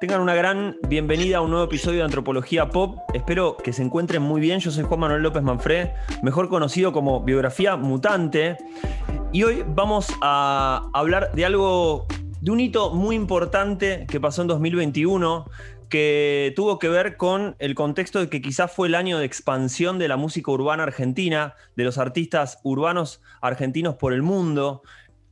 Tengan una gran bienvenida a un nuevo episodio de Antropología Pop. Espero que se encuentren muy bien. Yo soy Juan Manuel López Manfred, mejor conocido como Biografía Mutante. Y hoy vamos a hablar de algo, de un hito muy importante que pasó en 2021, que tuvo que ver con el contexto de que quizás fue el año de expansión de la música urbana argentina, de los artistas urbanos argentinos por el mundo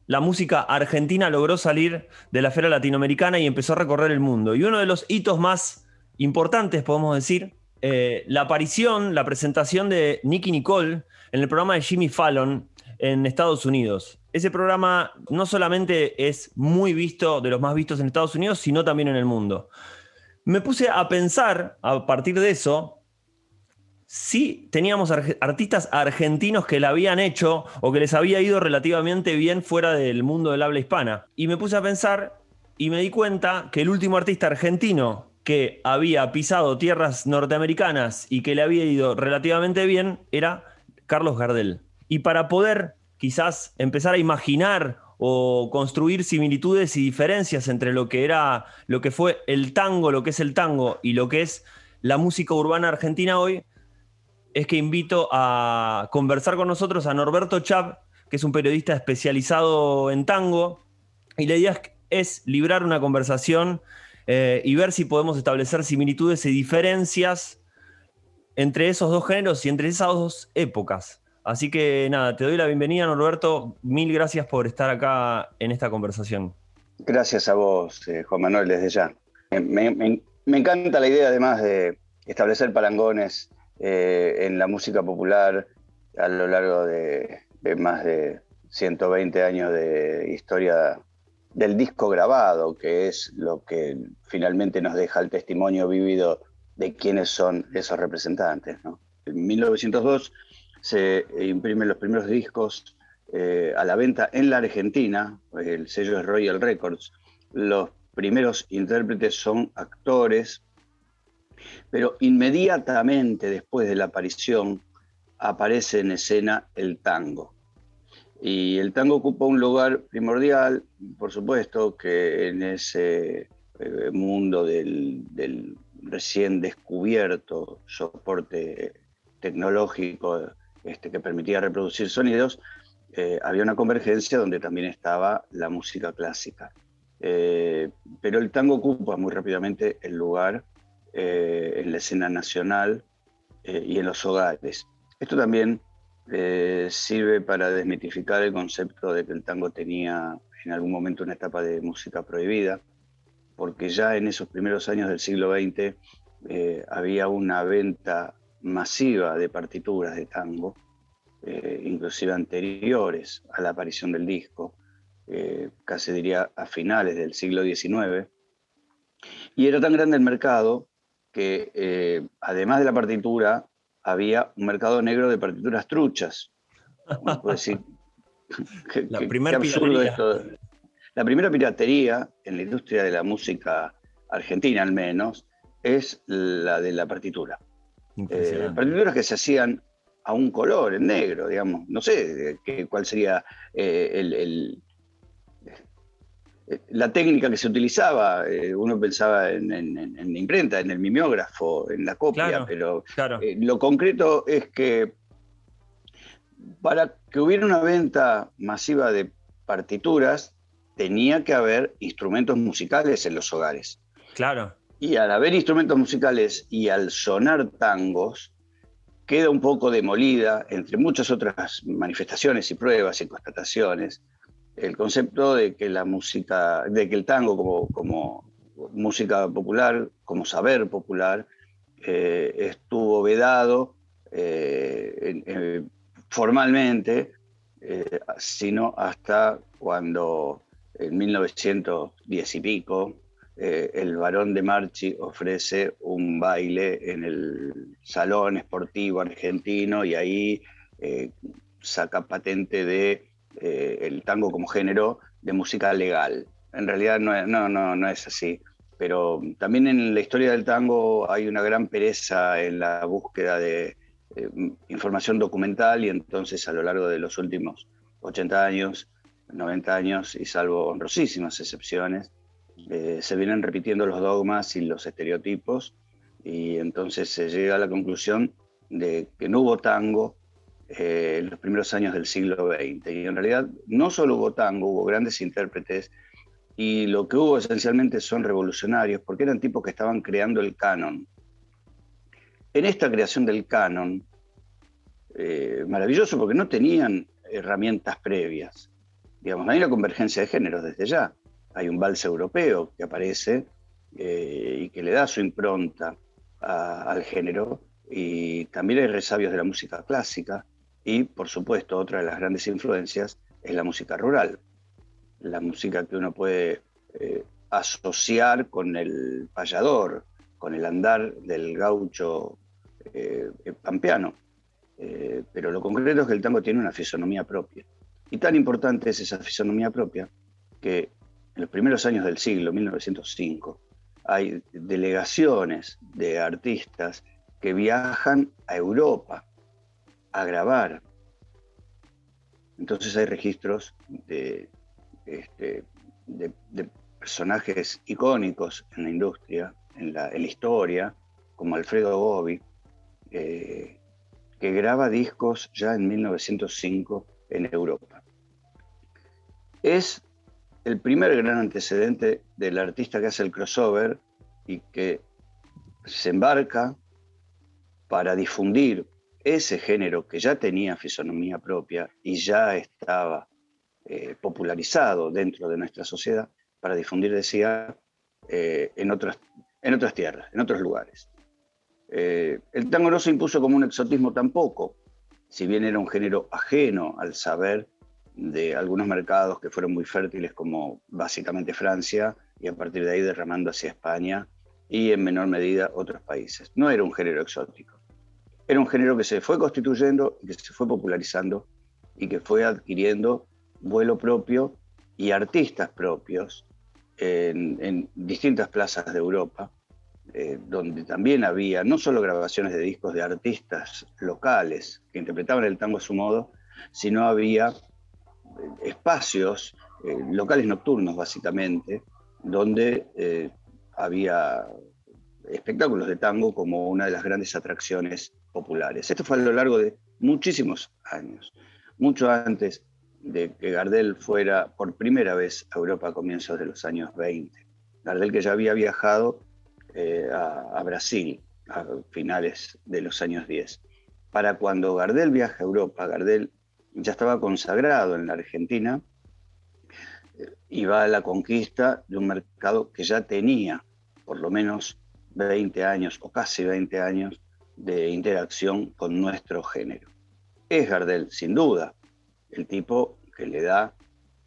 la música argentina logró salir de la esfera latinoamericana y empezó a recorrer el mundo. Y uno de los hitos más importantes, podemos decir, eh, la aparición, la presentación de Nicky Nicole en el programa de Jimmy Fallon en Estados Unidos. Ese programa no solamente es muy visto, de los más vistos en Estados Unidos, sino también en el mundo. Me puse a pensar a partir de eso sí teníamos artistas argentinos que la habían hecho o que les había ido relativamente bien fuera del mundo del habla hispana. Y me puse a pensar y me di cuenta que el último artista argentino que había pisado tierras norteamericanas y que le había ido relativamente bien era Carlos Gardel. Y para poder quizás empezar a imaginar o construir similitudes y diferencias entre lo que era lo que fue el tango, lo que es el tango y lo que es la música urbana argentina hoy, es que invito a conversar con nosotros a Norberto Chap, que es un periodista especializado en tango, y la idea es librar una conversación eh, y ver si podemos establecer similitudes y diferencias entre esos dos géneros y entre esas dos épocas. Así que nada, te doy la bienvenida, Norberto. Mil gracias por estar acá en esta conversación. Gracias a vos, eh, Juan Manuel, desde ya. me encanta la idea además de establecer palangones eh, en la música popular a lo largo de, más de 120 años de historia del disco grabado, que es lo que finalmente nos deja el testimonio vivido de quiénes son esos representantes. En 1902 se imprimen los primeros discos eh, a la venta en la Argentina, el sello es Royal Records. Los primeros intérpretes son actores pero inmediatamente después de la aparición aparece en escena el tango. Y el tango ocupa un lugar primordial, por supuesto, que en ese eh, mundo del, recién descubierto soporte tecnológico este, que permitía reproducir sonidos, eh, había una convergencia donde también estaba la música clásica. Eh, pero el tango ocupa muy rápidamente el lugar eh, en la escena nacional eh, y en los hogares. Esto también eh, sirve para desmitificar el concepto de que el tango tenía en algún momento una etapa de música prohibida, porque ya en esos primeros años del siglo XX había una venta masiva de partituras de tango, inclusive anteriores a la aparición del disco, casi diría a finales del siglo XIX. Y era tan grande el mercado que eh, además de la partitura, había un mercado negro de partituras truchas. decir, la primera piratería. La primera piratería en la industria de la música argentina, al menos, es la de la partitura. Eh, partituras que se hacían a un color, en negro, digamos. No sé cuál sería eh, el, la técnica que se utilizaba, eh, uno pensaba en, la imprenta, en el mimeógrafo, en la copia, pero eh, lo concreto es que para que hubiera una venta masiva de partituras, tenía que haber instrumentos musicales en los hogares. Claro. Y al haber instrumentos musicales y al sonar tangos, queda un poco demolida, entre muchas otras manifestaciones y pruebas y constataciones, el concepto de que la música, de que el tango como, como música popular, como saber popular, eh, estuvo vedado eh, formalmente, eh, sino hasta cuando en 1910 y pico el varón de Marchi ofrece un baile en el salón esportivo argentino y ahí saca patente de eh, el tango como género de música legal. En realidad no, no, no, no es así. Pero también en la historia del tango hay una gran pereza en la búsqueda de eh, información documental y entonces a lo largo de los últimos 80 años, 90 años, y salvo honrosísimas excepciones, eh, se vienen repitiendo los dogmas y los estereotipos y entonces se llega a la conclusión de que no hubo tango eh, los primeros años del siglo XX. Y en realidad no solo hubo tango, hubo grandes intérpretes y lo que hubo esencialmente son revolucionarios porque eran tipos que estaban creando el canon. En esta creación del canon, eh, maravilloso porque no tenían herramientas previas. Digamos, hay una convergencia de géneros desde ya. Hay un vals europeo que aparece eh, y que le da su impronta al género, y también hay resabios de la música clásica, y por supuesto otra de las grandes influencias es la música rural, la música que uno puede eh, asociar con el payador, con el andar del gaucho eh, pampeano. Eh, pero lo concreto es que el tango tiene una fisonomía propia. Y tan importante es esa fisonomía propia que en los primeros años del siglo, 1905, hay delegaciones de artistas que viajan a Europa a grabar. Entonces hay registros de, este, de, personajes icónicos en la industria, en la, historia, como Alfredo Gobi, eh, que graba discos ya en 1905 en Europa. Es el primer gran antecedente del artista que hace el crossover y que se embarca para difundir ese género que ya tenía fisonomía propia y ya estaba eh, popularizado dentro de nuestra sociedad, para difundir, decía, eh, en, otras, en otras tierras, en otros lugares. Eh, el tango no se impuso como un exotismo tampoco, si bien era un género ajeno al saber de algunos mercados que fueron muy fértiles, como básicamente Francia, y a partir de ahí derramando hacia España y en menor medida otros países. No era un género exótico. Era un género que se fue constituyendo, que se fue popularizando y que fue adquiriendo vuelo propio y artistas propios en, distintas plazas de Europa, eh, donde también había no solo grabaciones de discos de artistas locales que interpretaban el tango a su modo, sino había eh, espacios eh, locales nocturnos, básicamente, donde había espectáculos de tango como una de las grandes atracciones Esto fue a lo largo de muchísimos años, mucho antes de que Gardel fuera por primera vez a Europa a comienzos de los años 20. Gardel que ya había viajado eh, a, Brasil a finales de los años 10. Para cuando Gardel viaja a Europa, Gardel ya estaba consagrado en la Argentina eh, y va a la conquista de un mercado que ya tenía por lo menos 20 años o casi 20 años de interacción con nuestro género. Es Gardel, sin duda, el tipo que le da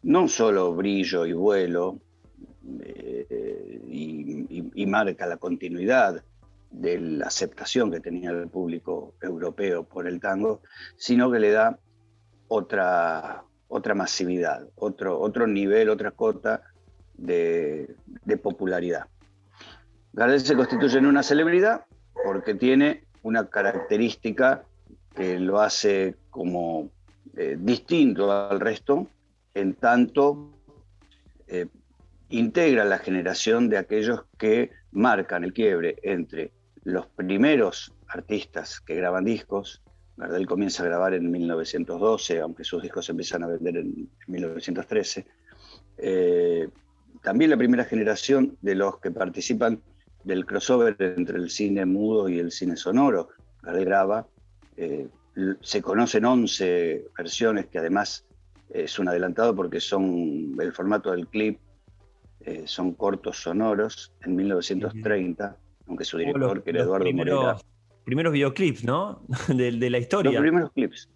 no solo brillo y vuelo eh, y, marca la continuidad de la aceptación que tenía el público europeo por el tango, sino que le da otra, otra masividad, otro, otro nivel, otra cota de, de popularidad. Gardel se constituye en una celebridad porque tiene una característica que lo hace como eh, distinto al resto, en tanto eh, integra la generación de aquellos que marcan el quiebre entre los primeros artistas que graban discos. Gardel comienza a grabar en 1912, aunque sus discos se empiezan a vender en 1913. Eh, también la primera generación de los que participan del crossover entre el cine mudo y el cine sonoro. Gardel graba se conocen 11 versiones que además es un adelantado porque son el formato del clip, eh, son cortos sonoros en 1930, aunque su director, que era Eduardo primeros, Morera. Primeros videoclips, ¿no? de, de, la historia. Los primeros clips,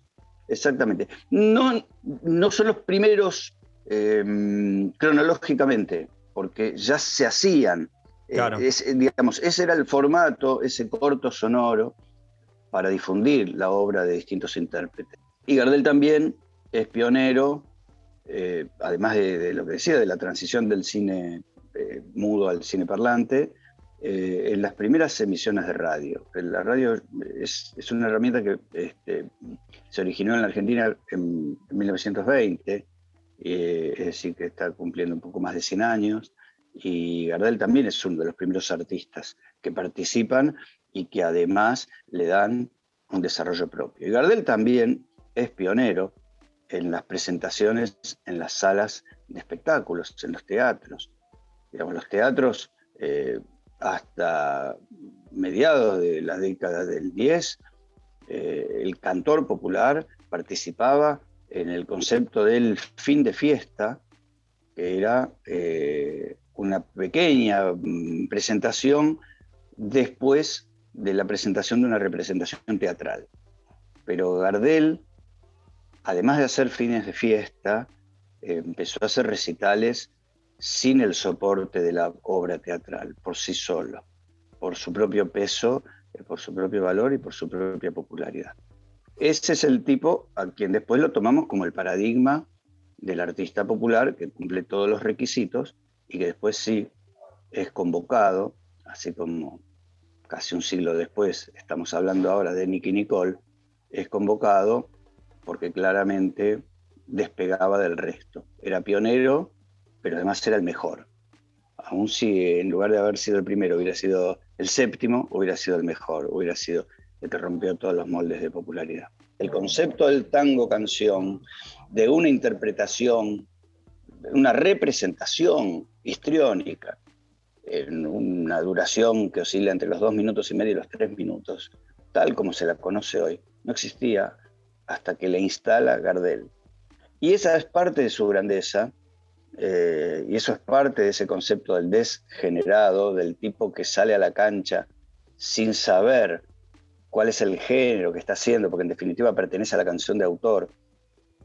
exactamente. No, no son los primeros em, cronológicamente, porque ya se hacían. Eh, digamos, ese era el formato, ese corto sonoro para difundir la obra de distintos intérpretes. Y Gardel también es pionero, eh, además de, lo que decía, de la transición del cine eh, mudo al cine parlante, eh, en las primeras emisiones de radio. La radio es, una herramienta que este, se originó en la Argentina en, 1920, es decir, que está cumpliendo un poco más de 100 años, Y Gardel también es uno de los primeros artistas que participan y que además le dan un desarrollo propio. Y Gardel también es pionero en las presentaciones en las salas de espectáculos, en los teatros. Digamos, los teatros eh, hasta mediados de la década del 10, eh, el cantor popular participaba en el concepto del fin de fiesta, que era eh, una pequeña mm, presentación después de la presentación de una representación teatral. Pero Gardel, además de hacer fines de fiesta, empezó a hacer recitales sin el soporte de la obra teatral, por sí solo, por su propio peso, eh, por su propio valor y por su propia popularidad. Ese es el tipo a quien después lo tomamos como el paradigma del artista popular que cumple todos los requisitos y que después sí es convocado, así como casi un siglo después estamos hablando ahora de Nicky Nicole, es convocado porque claramente despegaba del resto. Era pionero pero además era el mejor. Aún si en lugar de haber sido el primero hubiera sido el séptimo, hubiera sido el mejor, hubiera sido el que rompió todos los moldes de popularidad. El concepto del tango canción, de una interpretación, una representación histriónica, en una duración que oscila entre los dos minutos y medio y los tres minutos, tal como se la conoce hoy, no existía hasta que la instala Gardel. Y esa es parte de su grandeza, eh, y eso es parte de ese concepto del desgenerado, del tipo que sale a la cancha sin saber cuál es el género que está haciendo, porque en definitiva pertenece a la canción de autor,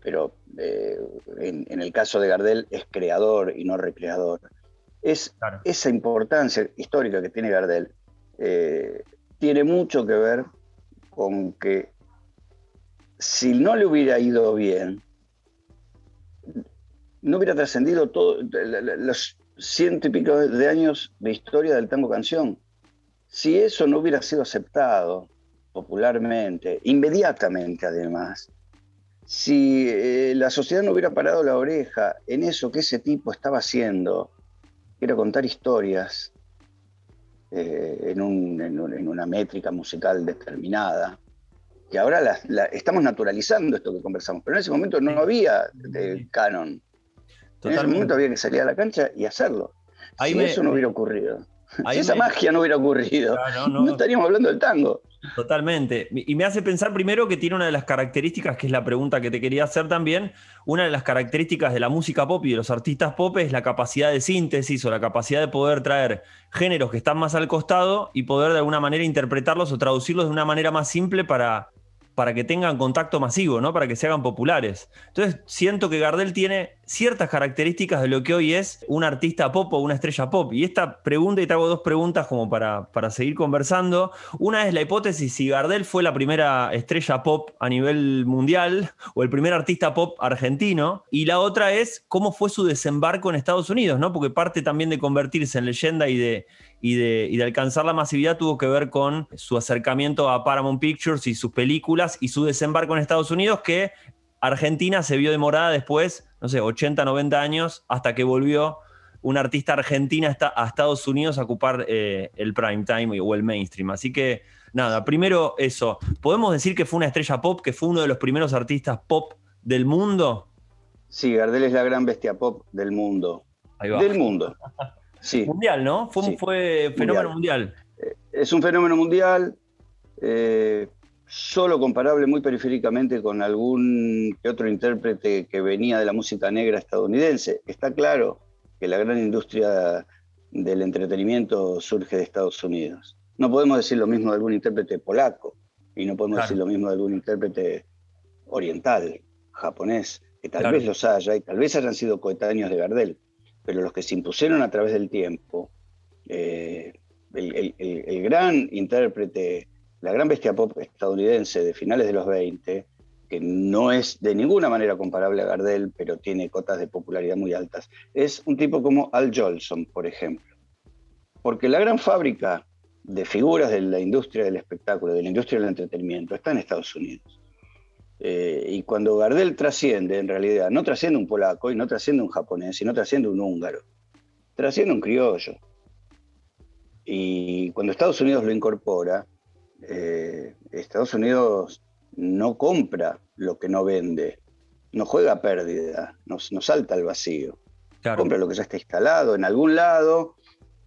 pero eh, en, el caso de Gardel es creador y no recreador. Es esa importancia histórica que tiene Gardel, eh, tiene mucho que ver con que si no le hubiera ido bien, no hubiera trascendido todos los ciento y pico de años de historia del tango canción. Si eso no hubiera sido aceptado popularmente, inmediatamente además, si eh, la sociedad no hubiera parado la oreja en eso que ese tipo estaba haciendo, que era contar historias eh, en, una métrica musical determinada, que ahora estamos naturalizando esto que conversamos, pero en ese momento no había de canon. En ese momento había que salir a la cancha y hacerlo. si eso no hubiera ocurrido, si esa magia no hubiera ocurrido, no, estaríamos hablando del tango. Totalmente. Y me hace pensar primero que tiene una de las características, que es la pregunta que te quería hacer también, una de las características de la música pop y de los artistas pop es la capacidad de síntesis o la capacidad de poder traer géneros que están más al costado y poder de alguna manera interpretarlos o traducirlos de una manera más simple para, para que tengan contacto masivo, ¿no? Para que se hagan populares. Entonces, siento que Gardel tiene ciertas características de lo que hoy es un artista pop o una estrella pop. Y esta pregunta, y te hago dos preguntas como para, para seguir conversando. Una es la hipótesis si Gardel fue la primera estrella pop a nivel mundial o el primer artista pop argentino. Y la otra es cómo fue su desembarco en Estados Unidos, ¿no? Porque parte también de convertirse en leyenda y de, y de, alcanzar la masividad tuvo que ver con su acercamiento a Paramount Pictures y sus películas y su desembarco en Estados Unidos, que Argentina se vio demorada después, no sé, 80, 90 años, hasta que volvió un artista argentina a Estados Unidos a ocupar eh, el prime time o el mainstream. Así que, nada, primero eso. ¿Podemos decir que fue una estrella pop, que fue uno de los primeros artistas pop del mundo? Sí, Gardel es la gran bestia pop del mundo. Del mundo. Mundial, ¿no? Fue, fue fenómeno mundial. Eh, es un fenómeno mundial, eh, solo comparable muy periféricamente con algún que otro intérprete que venía de la música negra estadounidense. Está claro que la gran industria del entretenimiento surge de Estados Unidos. No podemos decir lo mismo de algún intérprete polaco y no podemos decir lo mismo de algún intérprete oriental, japonés, que tal vez los haya y tal vez hayan sido coetáneos de Gardel pero los que se impusieron a través del tiempo, eh, el, gran intérprete, la gran bestia pop estadounidense de finales de los 20, que no es de ninguna manera comparable a Gardel, pero tiene cotas de popularidad muy altas, es un tipo como Al Jolson, por ejemplo. Porque la gran fábrica de figuras de la industria del espectáculo, de la industria del entretenimiento, está en Estados Unidos. Eh, y cuando Gardel trasciende, en realidad, no trasciende un polaco y no trasciende un japonés, sino trasciende un húngaro. trasciende un criollo. Y cuando Estados Unidos lo incorpora, eh, Estados Unidos no compra lo que no vende, no juega pérdida, no, salta al vacío. Compra lo que ya está instalado en algún lado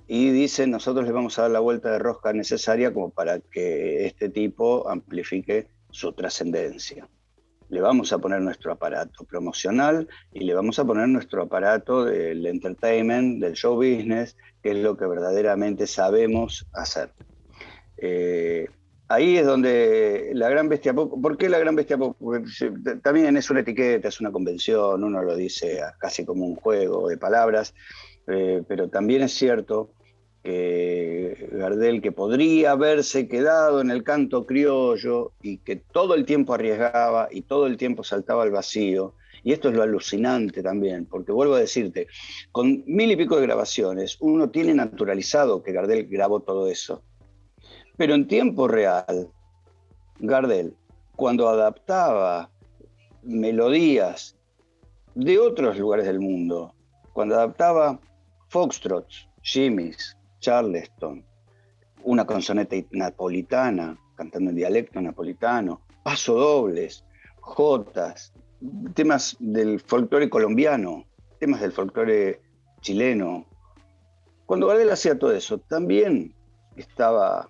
y dice, nosotros le vamos a dar la vuelta de rosca necesaria como para que este tipo amplifique su trascendencia. Le vamos a poner nuestro aparato promocional y le vamos a poner nuestro aparato del entertainment, del show business, que es lo que verdaderamente sabemos hacer. Eh, ahí es donde la gran bestia pop, ¿por qué la gran bestia pop? Porque también es una etiqueta, es una convención, uno lo dice casi como un juego de palabras, eh, pero también es cierto que Gardel, que podría haberse quedado en el canto criollo y que todo el tiempo arriesgaba y todo el tiempo saltaba al vacío, y esto es lo alucinante también, porque vuelvo a decirte, con mil y pico de grabaciones, uno tiene naturalizado que Gardel grabó todo eso. Pero en tiempo real, Gardel, cuando adaptaba melodías de otros lugares del mundo, cuando adaptaba foxtrots, shimmies, charleston, una consonante napolitana, cantando en dialecto napolitano, pasodobles, jotas, temas del folclore colombiano, temas del folclore chileno. Cuando Gardel hacía todo eso, también estaba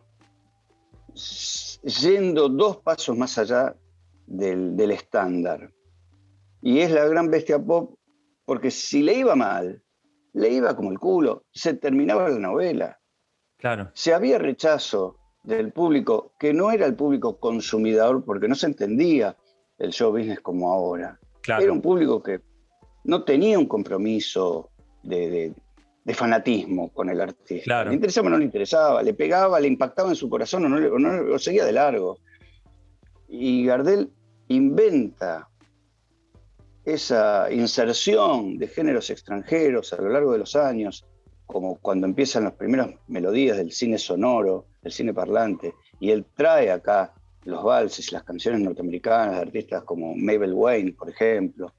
yendo dos pasos más allá del, estándar. Y es la gran bestia pop, porque si le iba mal, le iba como el culo, se terminaba la novela. Claro. Si había rechazo del público, que no era el público consumidor, porque no se entendía el show business como ahora. Era un público que no tenía un compromiso de, de fanatismo con el artista. Le interesaba o no le interesaba, le pegaba, le impactaba en su corazón o no, lo seguía de largo. Y Gardel inventa esa inserción de géneros extranjeros a lo largo de los años, como cuando empiezan las primeras melodías del cine sonoro, del cine parlante, y él trae acá los valses y las canciones norteamericanas de artistas como Mabel Wayne, por ejemplo,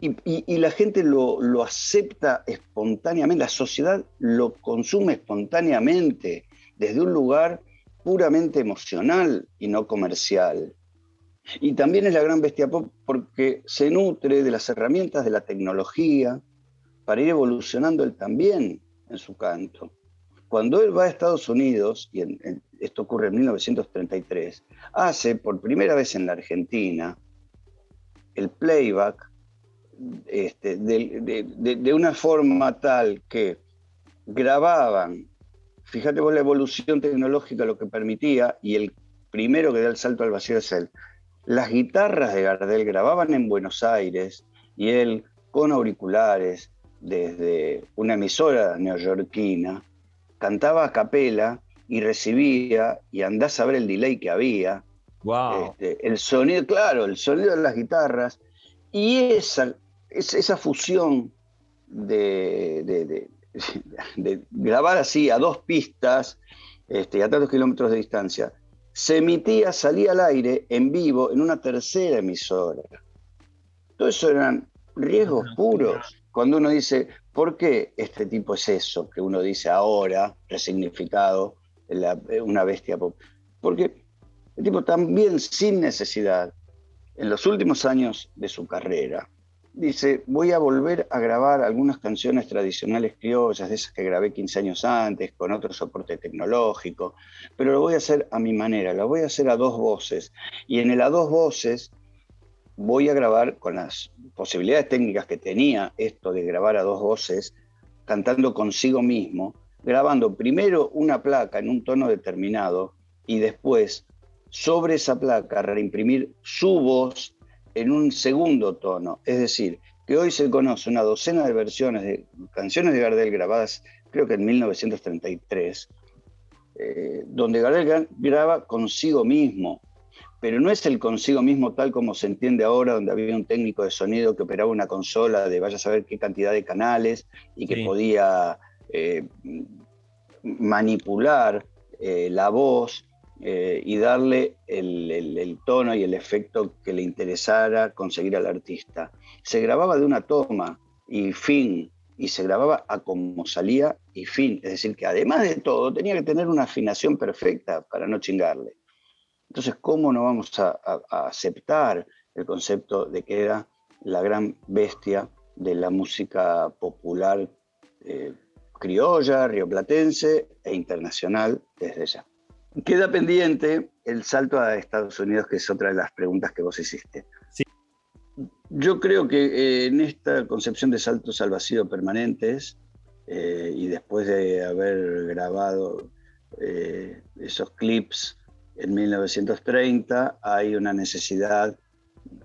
y, la gente lo, lo, acepta espontáneamente, la sociedad lo consume espontáneamente desde un lugar puramente emocional y no comercial. Y también es la gran bestia pop porque se nutre de las herramientas de la tecnología para ir evolucionando él también en su canto. Cuando él va a Estados Unidos, y esto ocurre en 1933, hace por primera vez en la Argentina el playback este, de, una forma tal que grababan, fíjate vos la evolución tecnológica lo que permitía, y el primero que da el salto al vacío es él. Las guitarras de Gardel grababan en Buenos Aires y él con auriculares desde una emisora neoyorquina, cantaba a capela y recibía, y andás a ver el delay que había. Este, el sonido, claro, el sonido de las guitarras. Y esa esa fusión de, grabar así a dos pistas este, a tantos kilómetros de distancia, se emitía, salía al aire en vivo en una tercera emisora. Todo eso eran riesgos puros. Cuando uno dice, ¿por qué este tipo es eso que uno dice ahora, resignificado, una bestia pop? Porque el tipo también sin necesidad, en los últimos años de su carrera, dice, voy a volver a grabar algunas canciones tradicionales criollas, de esas que grabé 15 años antes, con otro soporte tecnológico, pero lo voy a hacer a mi manera, lo voy a hacer a dos voces. Y en el a dos voces voy a grabar con las posibilidades técnicas que tenía esto de grabar a dos voces, cantando consigo mismo, grabando primero una placa en un tono determinado y después sobre esa placa reimprimir su voz en un segundo tono. Es decir, que hoy se conoce una docena de versiones de canciones de Gardel grabadas, creo que en 1933, eh, donde Gardel graba consigo mismo, pero no es el consigo mismo tal como se entiende ahora, donde había un técnico de sonido que operaba una consola de vaya a saber qué cantidad de canales y que podía eh, manipular eh, la voz eh, y darle el, tono y el efecto que le interesara conseguir al artista. Se grababa de una toma y fin, y se grababa a como salía y fin. Es decir, que además de todo tenía que tener una afinación perfecta para no chingarle. Entonces, ¿cómo no vamos a, aceptar el concepto de que era la gran bestia de la música popular eh, criolla, rioplatense e internacional desde ya? Queda pendiente el salto a Estados Unidos, que es otra de las preguntas que vos hiciste. Yo creo que eh, en esta concepción de saltos al vacío permanentes, eh, y después de haber grabado eh, esos clips en 1930, hay una necesidad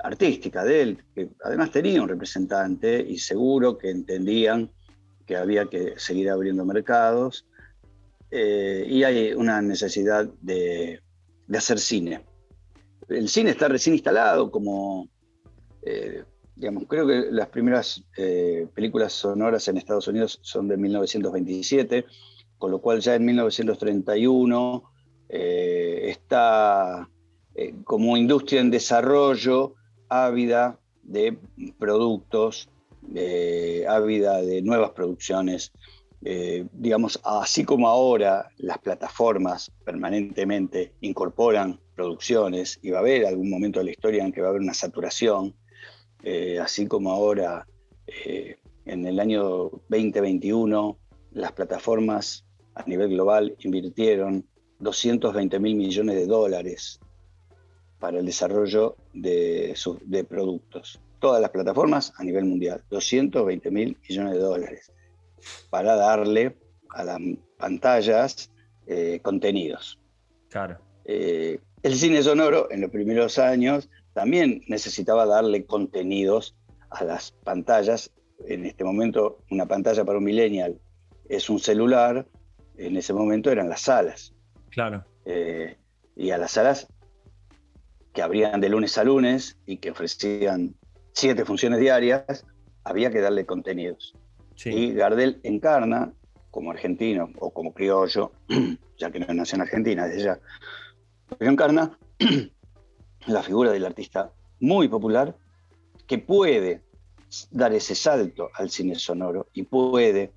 artística de él, que además tenía un representante y seguro que entendían que había que seguir abriendo mercados, y hay una necesidad de, hacer cine. El cine está recién instalado como eh, digamos, creo que las primeras eh, películas sonoras en Estados Unidos son de 1927, con lo cual ya en 1931 eh, está como industria en desarrollo, ávida de productos, ávida de nuevas producciones. Digamos, así como ahora las plataformas permanentemente incorporan producciones y va a haber algún momento de la historia en que va a haber una saturación, eh, así como ahora eh, en el año 2021 las plataformas a nivel global invirtieron 220 mil millones de dólares para el desarrollo de, de productos. Todas las plataformas a nivel mundial, 220 mil millones de dólares para darle a las pantallas eh, contenidos. Claro. el cine sonoro en los primeros años también necesitaba darle contenidos a las pantallas. En este momento, una pantalla para un millennial es un celular, en ese momento eran las salas. Claro. Eh, y a las salas que abrían de lunes a lunes y que ofrecían siete funciones diarias, había que darle contenidos. Y Gardel encarna, como argentino o como criollo, ya que no nació en Argentina, desde ya, encarna la figura del artista muy popular que puede dar ese salto al cine sonoro y puede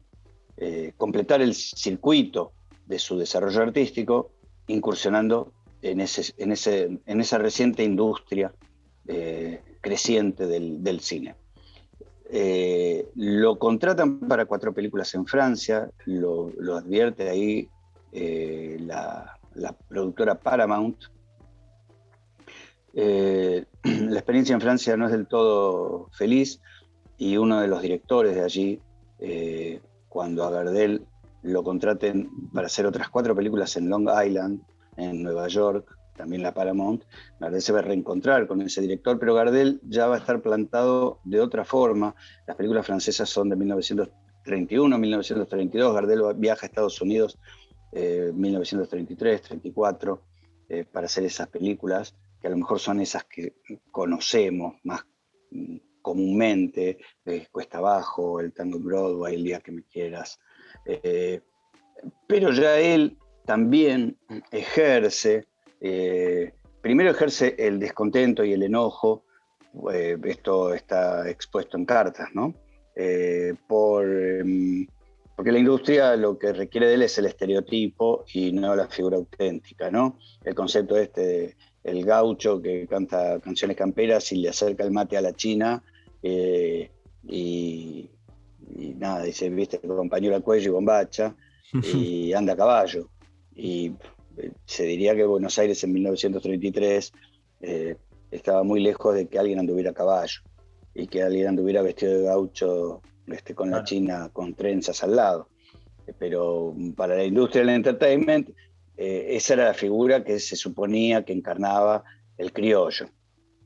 eh, completar el circuito de su desarrollo artístico incursionando en, ese, en, ese, en esa reciente industria eh, creciente del, cine. Eh, lo contratan para cuatro películas en Francia, lo, advierte ahí la, la productora Paramount, eh, la experiencia en Francia no es del todo feliz y uno de los directores de allí, eh, cuando a Gardel lo contraten para hacer otras cuatro películas en Long Island, en Nueva York, también la Paramount, Gardel se va a reencontrar con ese director, pero Gardel ya va a estar plantado de otra forma. Las películas francesas son de 1931, 1932, Gardel viaja a Estados Unidos eh, 1933, 34 eh, para hacer esas películas que a lo mejor son esas que conocemos más mm, comúnmente, Cuesta Abajo, el Tango Broadway, El Día que me quieras. Eh, pero ya él también ejerce, eh, primero ejerce el descontento y el enojo, eh, esto está expuesto en cartas, ¿no? por, em, porque la industria lo que requiere de él es el estereotipo y no la figura auténtica, ¿no? El concepto este de el gaucho que canta canciones camperas y le acerca el mate a la china eh, y, nada, dice, viste, compañero al cuello y bombacha y anda a caballo. Y eh, se diría que Buenos Aires en 1933 eh, estaba muy lejos de que alguien anduviera a caballo y que alguien anduviera vestido de gaucho este, con la china con trenzas al lado. Pero para la industria del entertainment eh, esa era la figura que se suponía que encarnaba el criollo.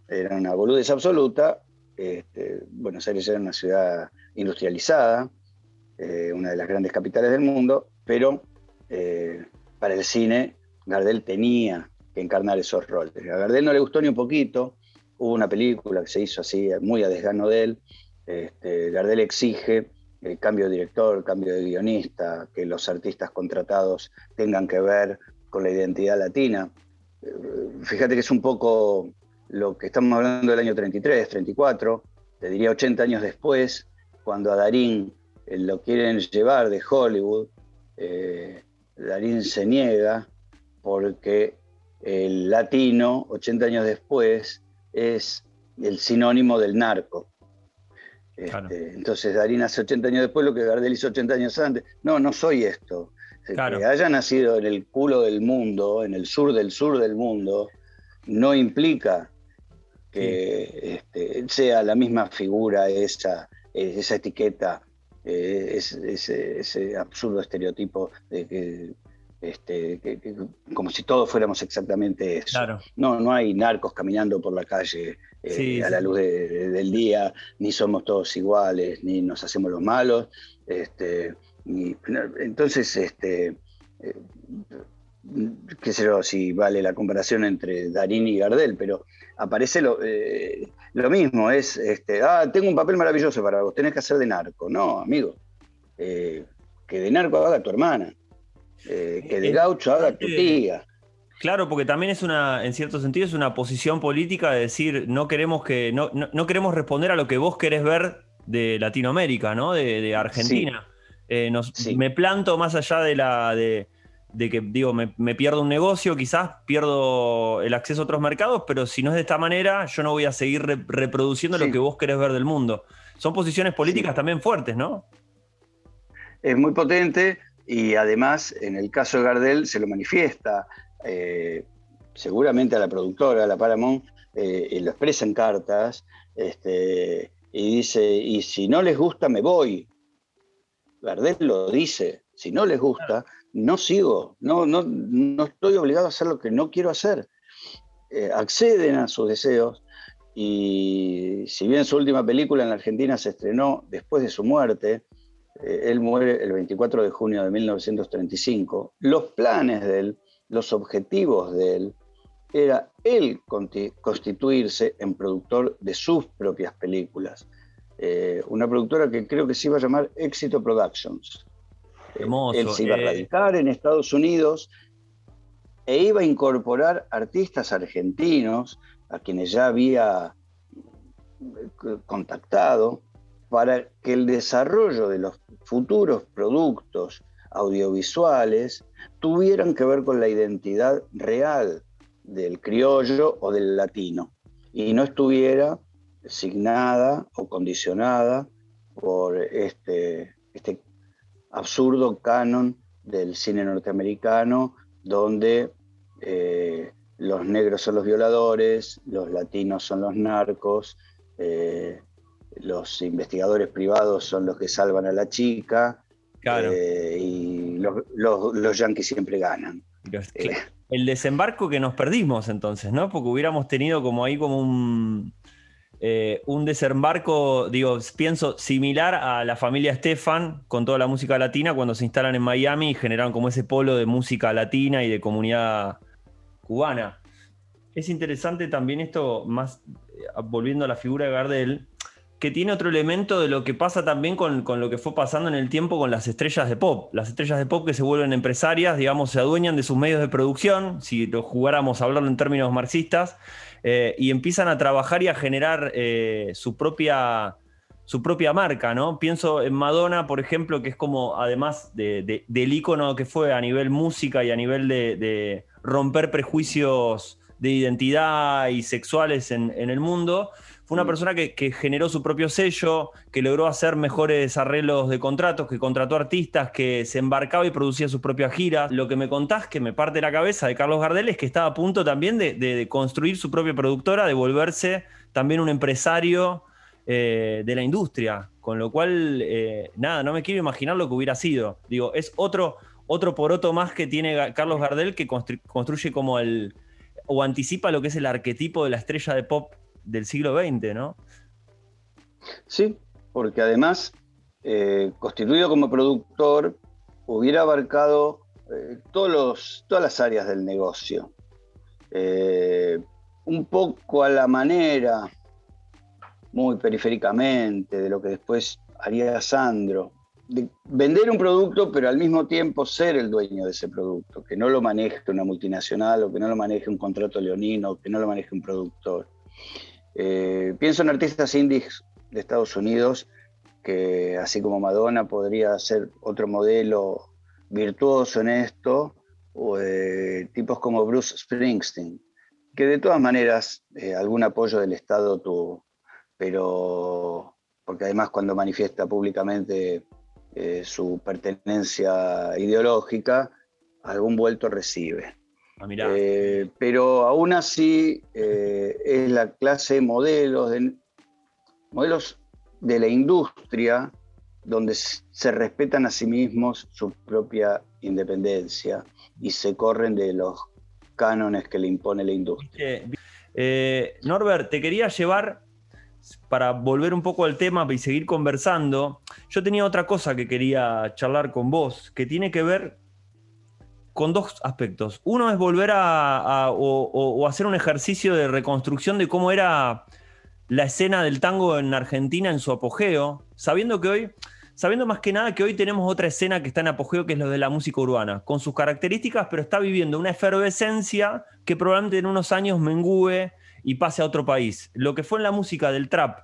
Era una boludez absoluta. Este, Buenos Aires era una ciudad industrializada, eh, una de las grandes capitales del mundo, pero eh, para el cine Gardel tenía que encarnar esos roles. A Gardel no le gustó ni un poquito. Hubo una película que se hizo así, muy a desgano de él. Este, Gardel exige el cambio de director, el cambio de guionista, que los artistas contratados tengan que ver con la identidad latina. Eh, fíjate que es un poco lo que estamos hablando del año 33, 34, te diría 80 años después, cuando a Darín lo quieren llevar de Hollywood, Darín se niega porque el latino, 80 años después, es el sinónimo del narco. Este, entonces Darín hace 80 años después lo que Gardel hizo 80 años antes. No, no soy esto. Que haya nacido en el culo del mundo, en el sur del sur del mundo, no implica que este, sea la misma figura esa, esa etiqueta, eh, ese, absurdo estereotipo de que este, como si todos fuéramos exactamente eso. No, no hay narcos caminando por la calle eh, a la luz del día, ni somos todos iguales, ni nos hacemos los malos. Este, entonces, este, eh, qué sé yo, si vale la comparación entre Darín y Gardel, pero aparece lo, eh, lo mismo, es, este, ah, tengo un papel maravilloso para vos, tenés que hacer de narco. No, amigo, que de narco haga tu hermana. Eh, que de gaucho haga tu tía. Claro, porque también es una, en cierto sentido, es una posición política de decir, no queremos que, no, no, queremos responder a lo que vos querés ver de Latinoamérica, ¿no? De, Argentina. Eh, me planto más allá de la de, que, digo, me, pierdo un negocio, quizás pierdo el acceso a otros mercados, pero si no es de esta manera, yo no voy a seguir reproduciendo lo que vos querés ver del mundo. Son posiciones políticas también fuertes, ¿no? Es muy potente y además, en el caso de Gardel, se lo manifiesta eh, seguramente a la productora, a la Paramount, eh, y lo expresa en cartas, este, y dice, y si no les gusta, me voy. Gardel lo dice, si no les gusta, no sigo, no, no, no estoy obligado a hacer lo que no quiero hacer. Eh, acceden a sus deseos y si bien su última película en la Argentina se estrenó después de su muerte, eh, él muere el 24 de junio de 1935. Los planes de él, los objetivos de él, era él constituirse en productor de sus propias películas. Eh, una productora que creo que se iba a llamar Éxito Productions. Eh, Hermoso, él se iba a radicar en Estados Unidos e iba a incorporar artistas argentinos a quienes ya había contactado para que el desarrollo de los futuros productos audiovisuales tuvieran que ver con la identidad real del criollo o del latino y no estuviera signada o condicionada por este, este absurdo canon del cine norteamericano donde eh, los negros son los violadores, los latinos son los narcos, eh, los investigadores privados son los que salvan a la chica eh, y los, los, yanquis siempre ganan. El desembarco que nos perdimos entonces, ¿no? Porque hubiéramos tenido como ahí como un, eh, un desembarco, digo, pienso similar a la familia Estefan con toda la música latina cuando se instalan en Miami y generaron como ese polo de música latina y de comunidad cubana. Es interesante también esto, más volviendo a la figura de Gardel, que tiene otro elemento de lo que pasa también con, lo que fue pasando en el tiempo con las estrellas de pop. Las estrellas de pop que se vuelven empresarias, digamos, se adueñan de sus medios de producción, si lo jugáramos a hablarlo en términos marxistas, eh, y empiezan a trabajar y a generar eh, su, propia, su propia marca, ¿no? Pienso en Madonna, por ejemplo, que es como, además del ícono que fue a nivel música y a nivel de, romper prejuicios de identidad y sexuales en, en el mundo, fue una mm. persona que, generó su propio sello, que logró hacer mejores arreglos de contratos, que contrató artistas, que se embarcaba y producía sus propias giras. Lo que me contás, que me parte la cabeza de Carlos Gardel, es que estaba a punto también de, construir su propia productora, de volverse también un empresario eh, de la industria. Con lo cual, eh, nada, no me quiero imaginar lo que hubiera sido. Digo, es otro, otro poroto más que tiene Carlos Gardel que construye como el o anticipa lo que es el arquetipo de la estrella de pop del siglo XX, ¿no? Sí, porque además, eh, constituido como productor, hubiera abarcado eh, todos todas las áreas del negocio. Eh, un poco a la manera, muy periféricamente, de lo que después haría Sandro, de vender un producto, pero al mismo tiempo ser el dueño de ese producto, que no lo maneje una multinacional o que no lo maneje un contrato leonino o que no lo maneje un productor. Eh, pienso en artistas indies de Estados Unidos que así como Madonna podría ser otro modelo virtuoso en esto, o tipos como Bruce Springsteen, que de todas maneras eh, algún apoyo del Estado tuvo, pero porque además cuando manifiesta públicamente eh, su pertenencia ideológica, algún vuelto recibe. Ah, eh, pero aún así es la clase modelos de, modelos de la industria donde se respetan a sí mismos su propia independencia y se corren de los cánones que le impone la industria. Eh, Norbert, te quería llevar para volver un poco al tema y seguir conversando. Yo tenía otra cosa que quería charlar con vos, que tiene que ver con dos aspectos. Uno es volver a, o hacer un ejercicio de reconstrucción de cómo era la escena del tango en Argentina en su apogeo, sabiendo que hoy sabiendo más que nada que hoy tenemos otra escena que está en apogeo, que es lo de la música urbana, con sus características, pero está viviendo una efervescencia que probablemente en unos años mengüe y pase a otro país. Lo que fue en la música del trap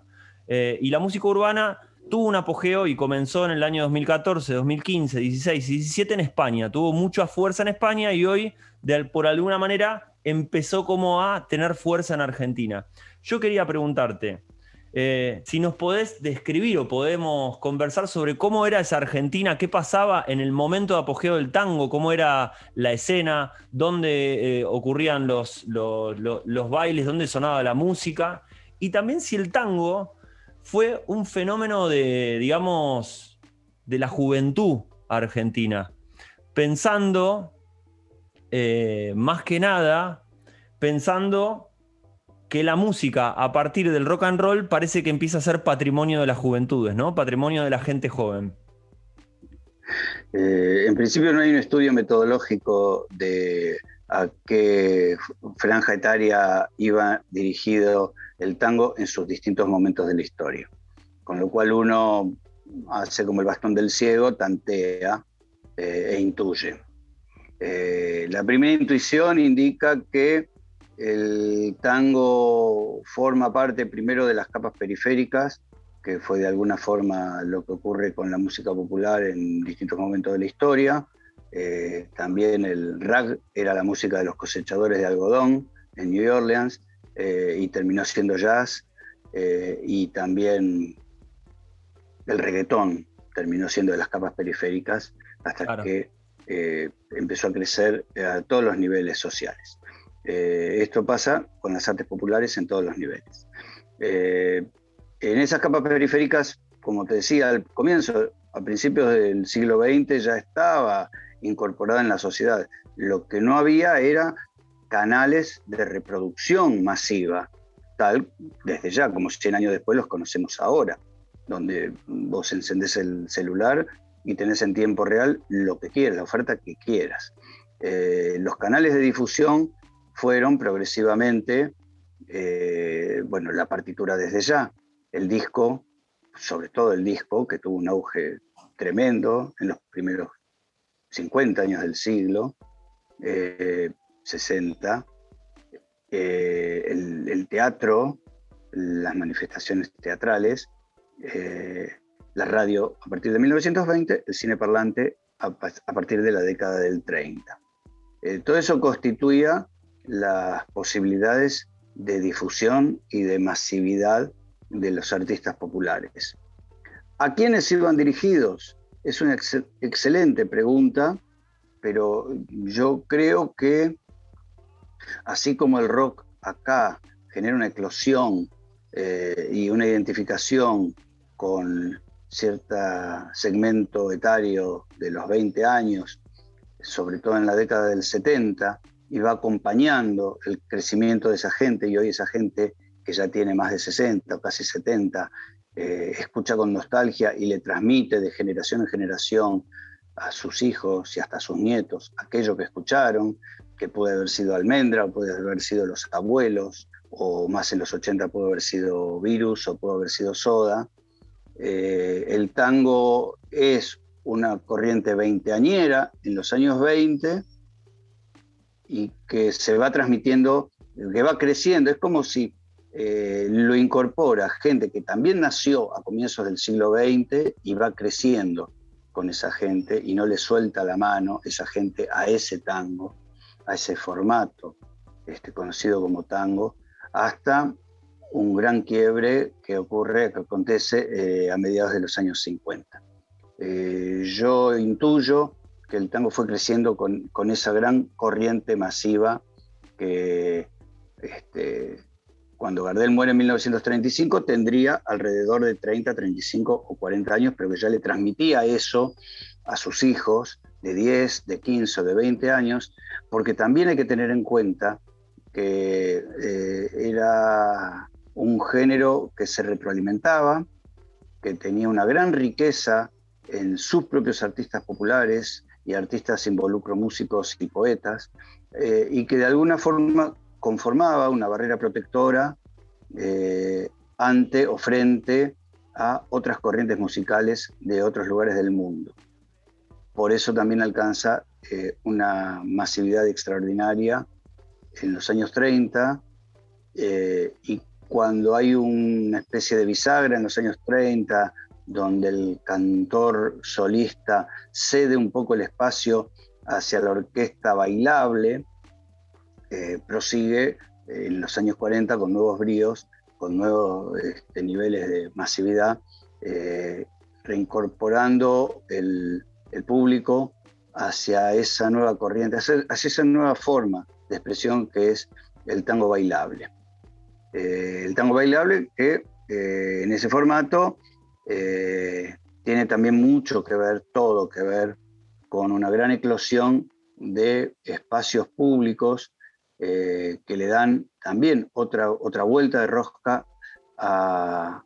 eh, y la música urbana tuvo un apogeo y comenzó en el año 2014, 2015, 16 y 17 en España. Tuvo mucha fuerza en España y hoy, por alguna manera, empezó como a tener fuerza en Argentina. Yo quería preguntarte, eh, si nos podés describir o podemos conversar sobre cómo era esa Argentina, qué pasaba en el momento de apogeo del tango, cómo era la escena, dónde eh, ocurrían los, los, bailes, dónde sonaba la música, y también si el tango fue un fenómeno de, digamos, de la juventud argentina, pensando eh, más que nada, pensando que la música a partir del rock and roll parece que empieza a ser patrimonio de las juventudes, ¿no? Patrimonio de la gente joven. Eh, en principio no hay un estudio metodológico de a qué franja etaria iba dirigido el tango en sus distintos momentos de la historia. Con lo cual uno hace como el bastón del ciego, tantea eh, e intuye. Eh, la primera intuición indica que el tango forma parte primero de las capas periféricas, que fue de alguna forma lo que ocurre con la música popular en distintos momentos de la historia. Eh, también el rag era la música de los cosechadores de algodón en New Orleans eh, y terminó siendo jazz. Eh, y también el reggaetón terminó siendo de las capas periféricas hasta que empezó a crecer a todos los niveles sociales. Esto pasa con las artes populares en todos los niveles. En esas capas periféricas, como te decía al comienzo, a principios del siglo XX ya estaba incorporada en la sociedad. Lo que no había era canales de reproducción masiva, tal desde ya, como 100 años después los conocemos ahora, donde vos encendés el celular y tenés en tiempo real lo que quieras, la oferta que quieras. Eh, los canales de difusión fueron progresivamente, eh, bueno, la partitura desde ya, el disco, sobre todo el disco, que tuvo un auge tremendo en los primeros 50 años del siglo, 60, eh, eh, el, teatro, las manifestaciones teatrales, la radio a partir de 1920, el cine parlante a, a partir de la década del 30. todo eso constituía las posibilidades de difusión y de masividad de los artistas populares. ¿A quiénes iban dirigidos? Es una excelente pregunta, pero yo creo que así como el rock acá genera una eclosión eh, y una identificación con cierto segmento etario de los 20 años, sobre todo en la década del 70, y va acompañando el crecimiento de esa gente y hoy esa gente que ya tiene más de 60 o casi 70, eh, escucha con nostalgia y le transmite de generación en generación a sus hijos y hasta a sus nietos aquello que escucharon, que puede haber sido almendra, o puede haber sido los abuelos, o más en los 80 puede haber sido virus o puede haber sido soda. Eh, el tango es una corriente veinteañera en los años 20 y que se va transmitiendo, que va creciendo. Es como si eh, lo incorpora gente que también nació a comienzos del siglo XX y va creciendo con esa gente y no le suelta la mano esa gente a ese tango, a ese formato este, conocido como tango, hasta un gran quiebre que ocurre, que acontece eh, a mediados de los años 50. Eh, yo intuyo que el tango fue creciendo con, con esa gran corriente masiva que este, cuando Gardel muere en 1935 tendría alrededor de 30, 35 o 40 años, pero que ya le transmitía eso a sus hijos de 10, de 15 o de 20 años, porque también hay que tener en cuenta que eh, era un género que se retroalimentaba, que tenía una gran riqueza en sus propios artistas populares y artistas involucro músicos y poetas, eh, y que de alguna forma conformaba una barrera protectora eh, ante o frente a otras corrientes musicales de otros lugares del mundo. Por eso también alcanza eh, una masividad extraordinaria en los años 30 eh, y cuando hay una especie de bisagra en los años 30 donde el cantor solista cede un poco el espacio hacia la orquesta bailable, eh, prosigue en los años 40 con nuevos bríos, con nuevos este, niveles de masividad, eh, reincorporando el, público hacia esa nueva corriente, hacia, esa nueva forma de expresión que es el tango bailable. Eh, el tango bailable que en ese formato tiene también mucho que ver, todo que ver con una gran eclosión de espacios públicos eh, que le dan también otra, otra vuelta de rosca a,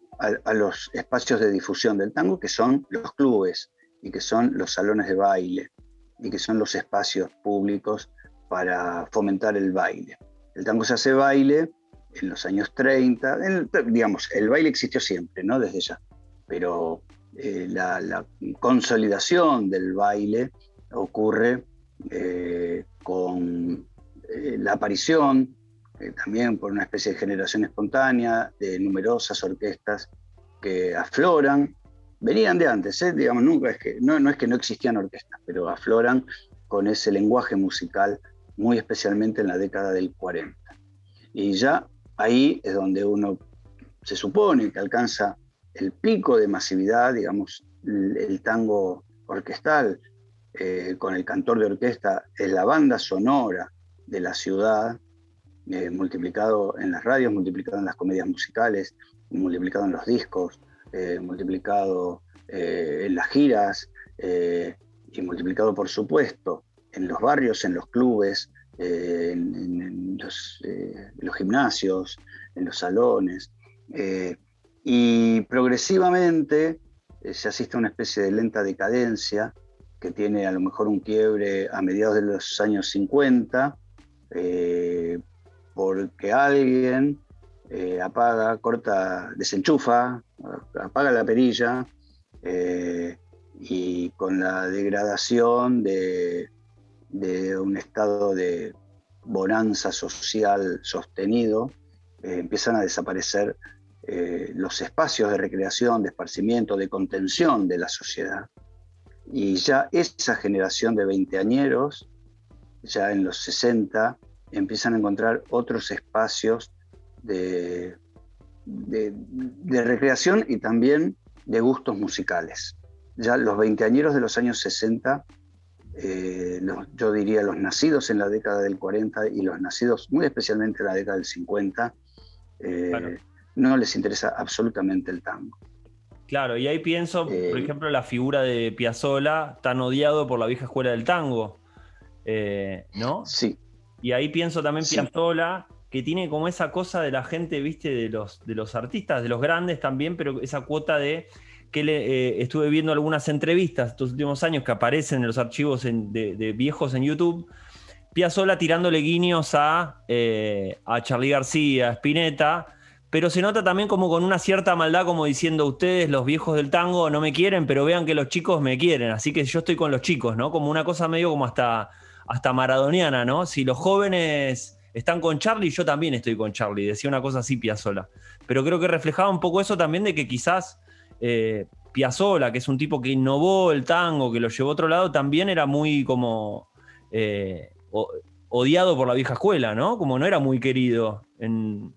los espacios de difusión del tango, que son los clubes y que son los salones de baile y que son los espacios públicos para fomentar el baile. El tango se hace baile en los años 30, digamos, el baile existió siempre, ¿no? Desde ya, pero eh, la, consolidación del baile ocurre eh, con eh, la aparición, eh, también por una especie de generación espontánea, de numerosas orquestas que afloran, venían de antes, ¿eh? digamos, nunca es que, no, no es que no existían orquestas, pero afloran con ese lenguaje musical, muy especialmente en la década del 40. Y ya ahí es donde uno se supone que alcanza el pico de masividad, digamos, el, tango orquestal, con el cantor de orquesta, es la banda sonora de la ciudad, eh, multiplicado en las radios, multiplicado en las comedias musicales, multiplicado en los discos, eh, multiplicado eh, en las giras y multiplicado, por supuesto, en los barrios, en los clubes, en, los, los, gimnasios, en los salones. y progresivamente se asiste a una especie de lenta decadencia que tiene a lo mejor un quiebre a mediados de los años 50, eh, porque alguien eh, apaga, corta, desenchufa, apaga la perilla eh, y con la degradación de, un estado de bonanza social sostenido, empiezan a desaparecer los espacios de recreación, de esparcimiento, de contención de la sociedad. Y ya esa generación de veinteañeros ya en los 60 empiezan a encontrar otros espacios de, de, recreación y también de gustos musicales. Ya los veinteañeros de los años 60, eh, yo diría los nacidos en la década del 40 y los nacidos muy especialmente en la década del 50, eh, no les interesa absolutamente el tango. Claro, y ahí pienso, por eh, ejemplo, la figura de Piazzolla, tan odiado por la vieja escuela del tango. Eh, ¿no? Sí. Y ahí pienso también Piazzolla, que tiene como esa cosa de la gente, viste, de los, de los artistas, de los grandes también, pero esa cuota de que le, eh, estuve viendo algunas entrevistas estos últimos años que aparecen en los archivos de, viejos en YouTube. Piazzolla tirándole guiños a, eh, a Charlie García, a Spinetta, pero se nota también como con una cierta maldad, como diciendo ustedes, los viejos del tango, no me quieren, pero vean que los chicos me quieren, así que yo estoy con los chicos, ¿no? Como una cosa medio como hasta hasta maradoniana, ¿no? Si los jóvenes están con Charlie, yo también estoy con Charlie, decía una cosa así Piazzola. Pero creo que reflejaba un poco eso también de que quizás eh, Piazzola, que es un tipo que innovó el tango, que lo llevó a otro lado, también era muy como eh, odiado por la vieja escuela, ¿no? Como no era muy querido. En...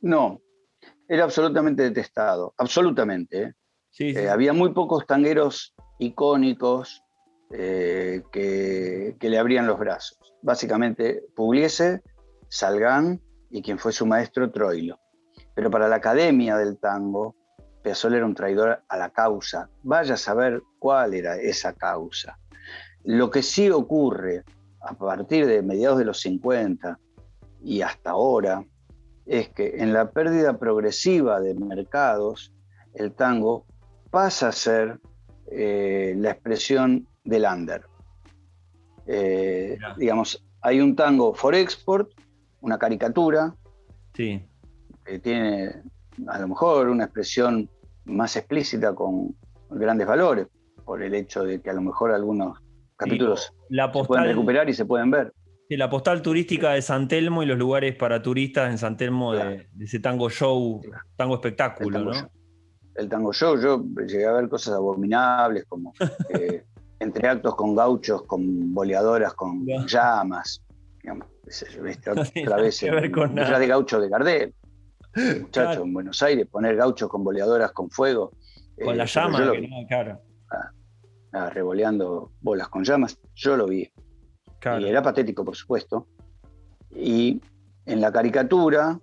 No, era absolutamente detestado, absolutamente. ¿eh? Eh, había muy pocos tangueros icónicos que, que, le abrían los brazos. Básicamente, Pugliese, Salgán y quien fue su maestro, Troilo. Pero para la academia del tango, Piazzolla era un traidor a la causa. Vaya a saber cuál era esa causa. Lo que sí ocurre a partir de mediados de los 50 y hasta ahora es que en la pérdida progresiva de mercados, el tango pasa a ser eh, la expresión del under. Eh, digamos, hay un tango for export, una caricatura, sí. que tiene a lo mejor una expresión más explícita con grandes valores, por el hecho de que a lo mejor algunos capítulos se pueden recuperar y se pueden ver. la postal turística de San Telmo y los lugares para turistas en San Telmo de, ese tango show, tango espectáculo, ¿no? El tango show, yo llegué a ver cosas abominables como eh, entre actos con gauchos, con boleadoras, con llamas, digamos, otra vez, de gaucho de Gardel. Muchachos, en Buenos Aires, poner gauchos con boleadoras con fuego. Con la eh, llama, claro. Ah, ah, revoleando bolas con llamas, yo lo vi. Y era patético, por supuesto. Y en la caricatura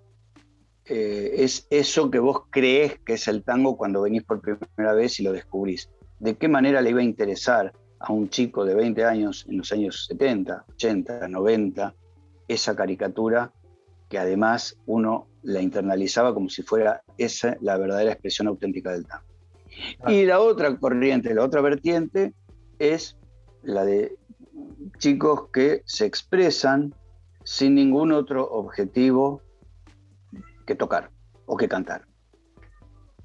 eh, es eso que vos crees que es el tango cuando venís por primera vez y lo descubrís. ¿De qué manera le iba a interesar a un chico de 20 años en los años 70, 80, 90 esa caricatura que además uno la internalizaba como si fuera esa la verdadera expresión auténtica del tango. Y la otra corriente, la otra vertiente es la de chicos que se expresan sin ningún otro objetivo que tocar o que cantar.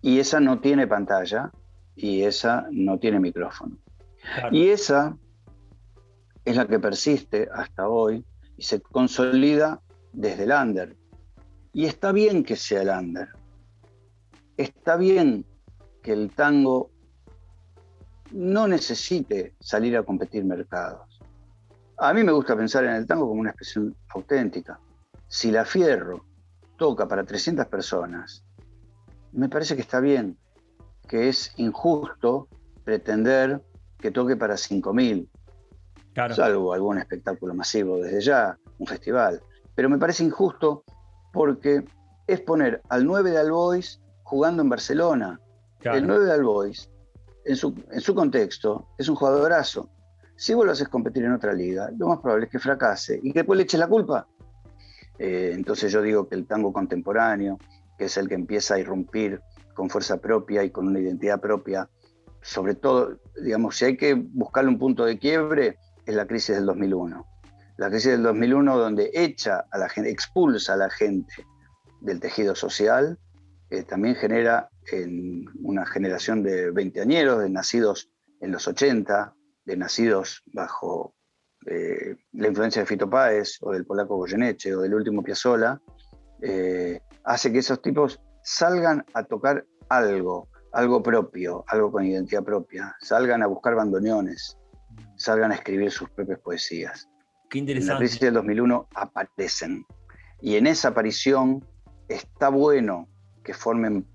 Y esa no tiene pantalla y esa no tiene micrófono. Y esa es la que persiste hasta hoy y se consolida desde el under. Y está bien que sea el under. Está bien que el tango no necesite salir a competir mercados. A mí me gusta pensar en el tango como una expresión auténtica. Si la Fierro toca para 300 personas, me parece que está bien, que es injusto pretender que toque para 5.000, claro. salvo algún espectáculo masivo desde ya, un festival. Pero me parece injusto porque es poner al 9 de Albois jugando en Barcelona. El 9 de Albois, en su, en su contexto, es un jugadorazo. Si vos lo haces competir en otra liga, lo más probable es que fracase y que después le eches la culpa. Eh, entonces yo digo que el tango contemporáneo, que es el que empieza a irrumpir con fuerza propia y con una identidad propia, sobre todo, digamos, si hay que buscarle un punto de quiebre, es la crisis del 2001 la crisis del 2001 donde echa a la gente, expulsa a la gente del tejido social, eh, también genera en una generación de veinteañeros, de nacidos en los 80, de nacidos bajo eh, la influencia de Fito Páez o del polaco Goyeneche o del último Piazzolla, eh, hace que esos tipos salgan a tocar algo, algo propio, algo con identidad propia, salgan a buscar bandoneones, salgan a escribir sus propias poesías. En la crisis del 2001 aparecen. Y en esa aparición está bueno que formen,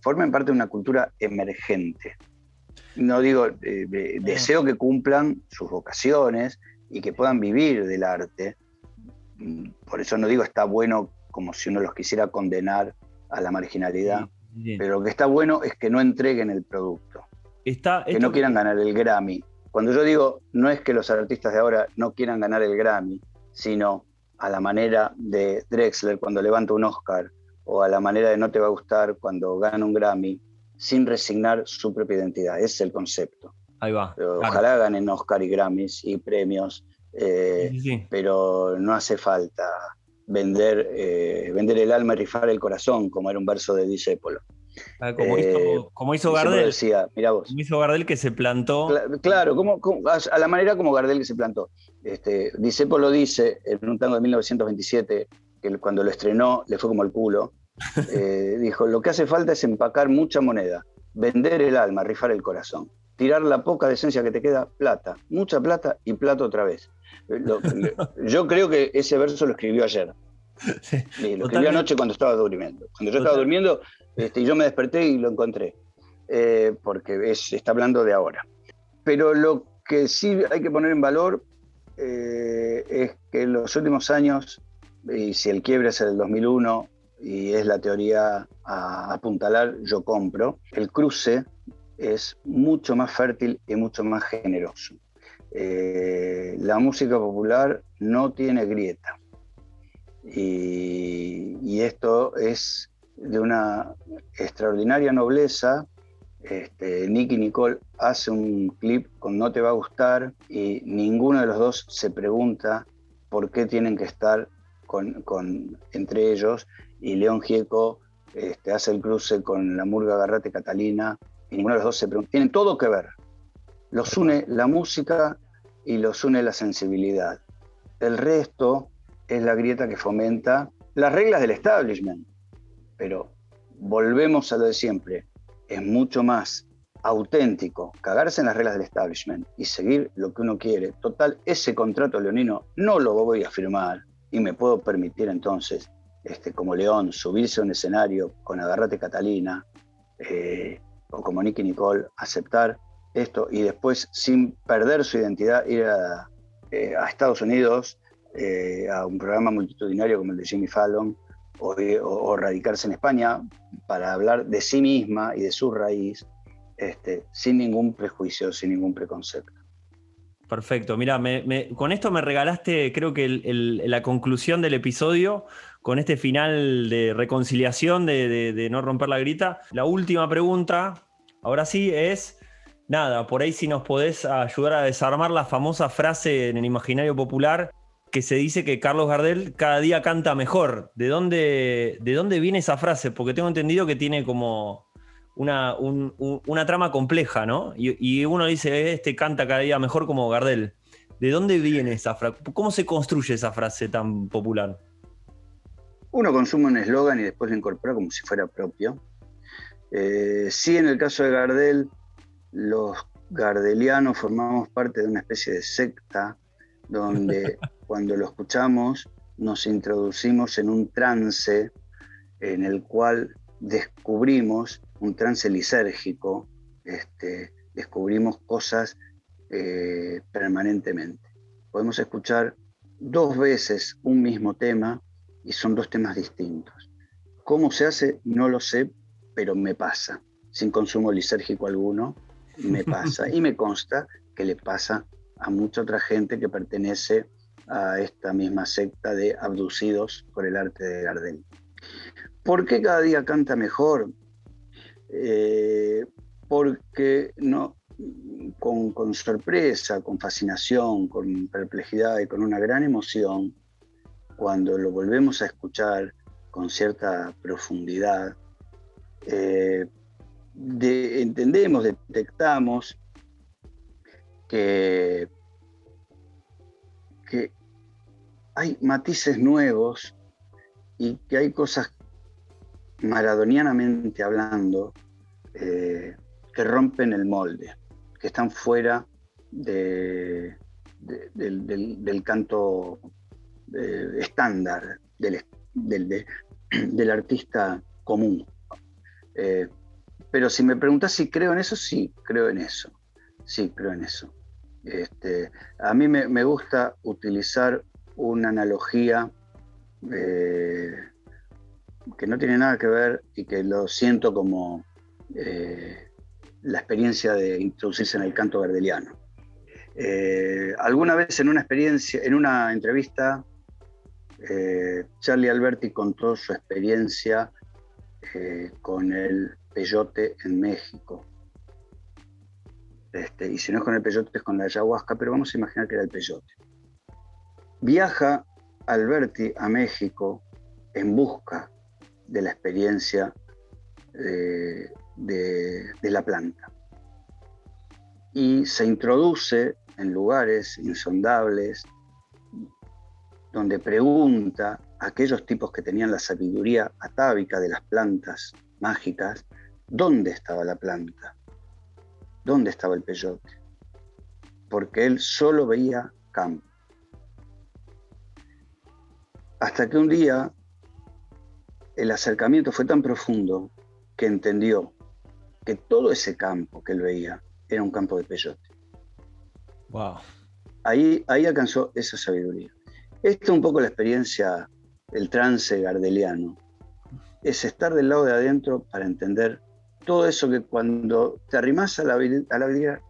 formen parte de una cultura emergente. No digo, eh, deseo que cumplan sus vocaciones y que puedan vivir del arte. Mm, por eso no digo está bueno como si uno los quisiera condenar a la marginalidad, pero lo que está bueno es que no entreguen el producto. Está, que no quieran ganar el Grammy, cuando yo digo, no es que los artistas de ahora no quieran ganar el Grammy, sino a la manera de Drexler cuando levanta un Oscar, o a la manera de No te va a gustar cuando gana un Grammy, sin resignar su propia identidad. Ese es el concepto. Ahí va. Ojalá ganen Oscar y Grammys y premios, eh, pero no hace falta vender, eh, vender el alma y rifar el corazón, como era un verso de Disépolo. Ah, como, hizo, Gardel. Decía, vos. Como hizo Gardel que se plantó. Claro, como, a la manera como Gardel que se plantó. Este, dice en un tango de 1927, que cuando lo estrenó le fue como el culo. Eh, dijo: Lo que hace falta es empacar mucha moneda, vender el alma, rifar el corazón, tirar la poca decencia que te queda, plata, mucha plata y plata otra vez. Yo creo que ese verso lo escribió ayer. lo escribió anoche cuando estaba durmiendo. Cuando yo estaba durmiendo, este, yo me desperté y lo encontré, eh, porque es, está hablando de ahora. Pero lo que sí hay que poner en valor eh, es que en los últimos años, y si el quiebre es el 2001 y es la teoría a apuntalar, yo compro, el cruce es mucho más fértil y mucho más generoso. Eh, la música popular no tiene grieta. y, esto es de una extraordinaria nobleza. Este, Nicky Nicole hace un clip con No te va a gustar y ninguno de los dos se pregunta por qué tienen que estar con, entre ellos y León Gieco este, hace el cruce con la Murga Garrate Catalina y ninguno de los dos se pregunta. Tienen todo que ver. Los une la música y los une la sensibilidad. El resto es la grieta que fomenta las reglas del establishment pero volvemos a lo de siempre. Es mucho más auténtico cagarse en las reglas del establishment y seguir lo que uno quiere. Total, ese contrato leonino no lo voy a firmar y me puedo permitir entonces, este, como León, subirse a un escenario con Agarrate Catalina eh, o como Nicky Nicole, aceptar esto y después, sin perder su identidad, ir a, eh, Estados Unidos eh, a un programa multitudinario como el de Jimmy Fallon o, radicarse en España para hablar de sí misma y de su raíz, este, sin ningún prejuicio, sin ningún preconcepto. Perfecto, mira, con esto me regalaste creo que la conclusión del episodio, con este final de reconciliación, de, de no romper la grita. La última pregunta, ahora sí, es, nada, por ahí si nos podés ayudar a desarmar la famosa frase en el imaginario popular, que se dice que Carlos Gardel cada día canta mejor. ¿De dónde, de dónde viene esa frase? Porque tengo entendido que tiene como una, una trama compleja, ¿no? Y, uno dice, este canta cada día mejor como Gardel. ¿De dónde viene esa frase? ¿Cómo se construye esa frase tan popular? Uno consume un eslogan y después lo incorpora como si fuera propio. Eh, sí, en el caso de Gardel, los gardelianos formamos parte de una especie de secta donde cuando lo escuchamos nos introducimos en un trance en el cual descubrimos un trance lisérgico, este, descubrimos cosas eh, permanentemente. Podemos escuchar dos veces un mismo tema y son dos temas distintos. ¿Cómo se hace? No lo sé, pero me pasa. Sin consumo lisérgico alguno, me pasa. Y me consta que le pasa a mucha otra gente que pertenece a esta misma secta de abducidos por el arte de Gardel. ¿Por qué cada día canta mejor? Eh, porque no, con, sorpresa, con fascinación, con perplejidad y con una gran emoción, cuando lo volvemos a escuchar con cierta profundidad, eh, entendemos, detectamos que que hay matices nuevos y que hay cosas maradonianamente hablando eh, que rompen el molde, que están fuera del, canto eh, estándar del, artista común. Eh, pero si me preguntas si creo en eso, sí, creo en eso. Sí, creo en eso. Este, a mí me, gusta utilizar una analogía eh, que no tiene nada que ver y que lo siento como eh, la experiencia de introducirse en el canto gardeliano. Eh, alguna vez en una experiencia, en una entrevista, Charlie Alberti contó su experiencia con el peyote en México. Este, y si no es con el peyote, es con la ayahuasca, pero vamos a imaginar que era el peyote. Viaja Alberti a México en busca de la experiencia eh, de, la planta. Y se introduce en lugares insondables, donde pregunta a aquellos tipos que tenían la sabiduría atávica de las plantas mágicas, ¿dónde estaba la planta? ¿Dónde estaba el peyote? Porque él solo veía campo. Hasta que un día el acercamiento fue tan profundo que entendió que todo ese campo que él veía era un campo de peyote. Wow. Ahí, ahí alcanzó esa sabiduría. Esta es un poco la experiencia del trance gardeliano. Es estar del lado de adentro para entender todo eso que cuando te arrimas a la, a la vida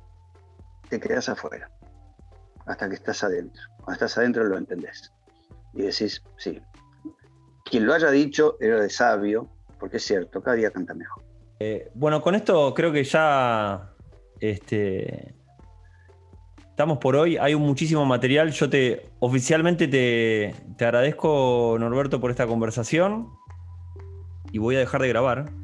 te quedas afuera, hasta que estás adentro. Cuando estás adentro lo entendés. Y decís, sí, quien lo haya dicho era de sabio, porque es cierto, cada día canta mejor. Eh, bueno, con esto creo que ya este, estamos por hoy. Hay muchísimo material. Yo te oficialmente te, te agradezco, Norberto, por esta conversación. Y voy a dejar de grabar.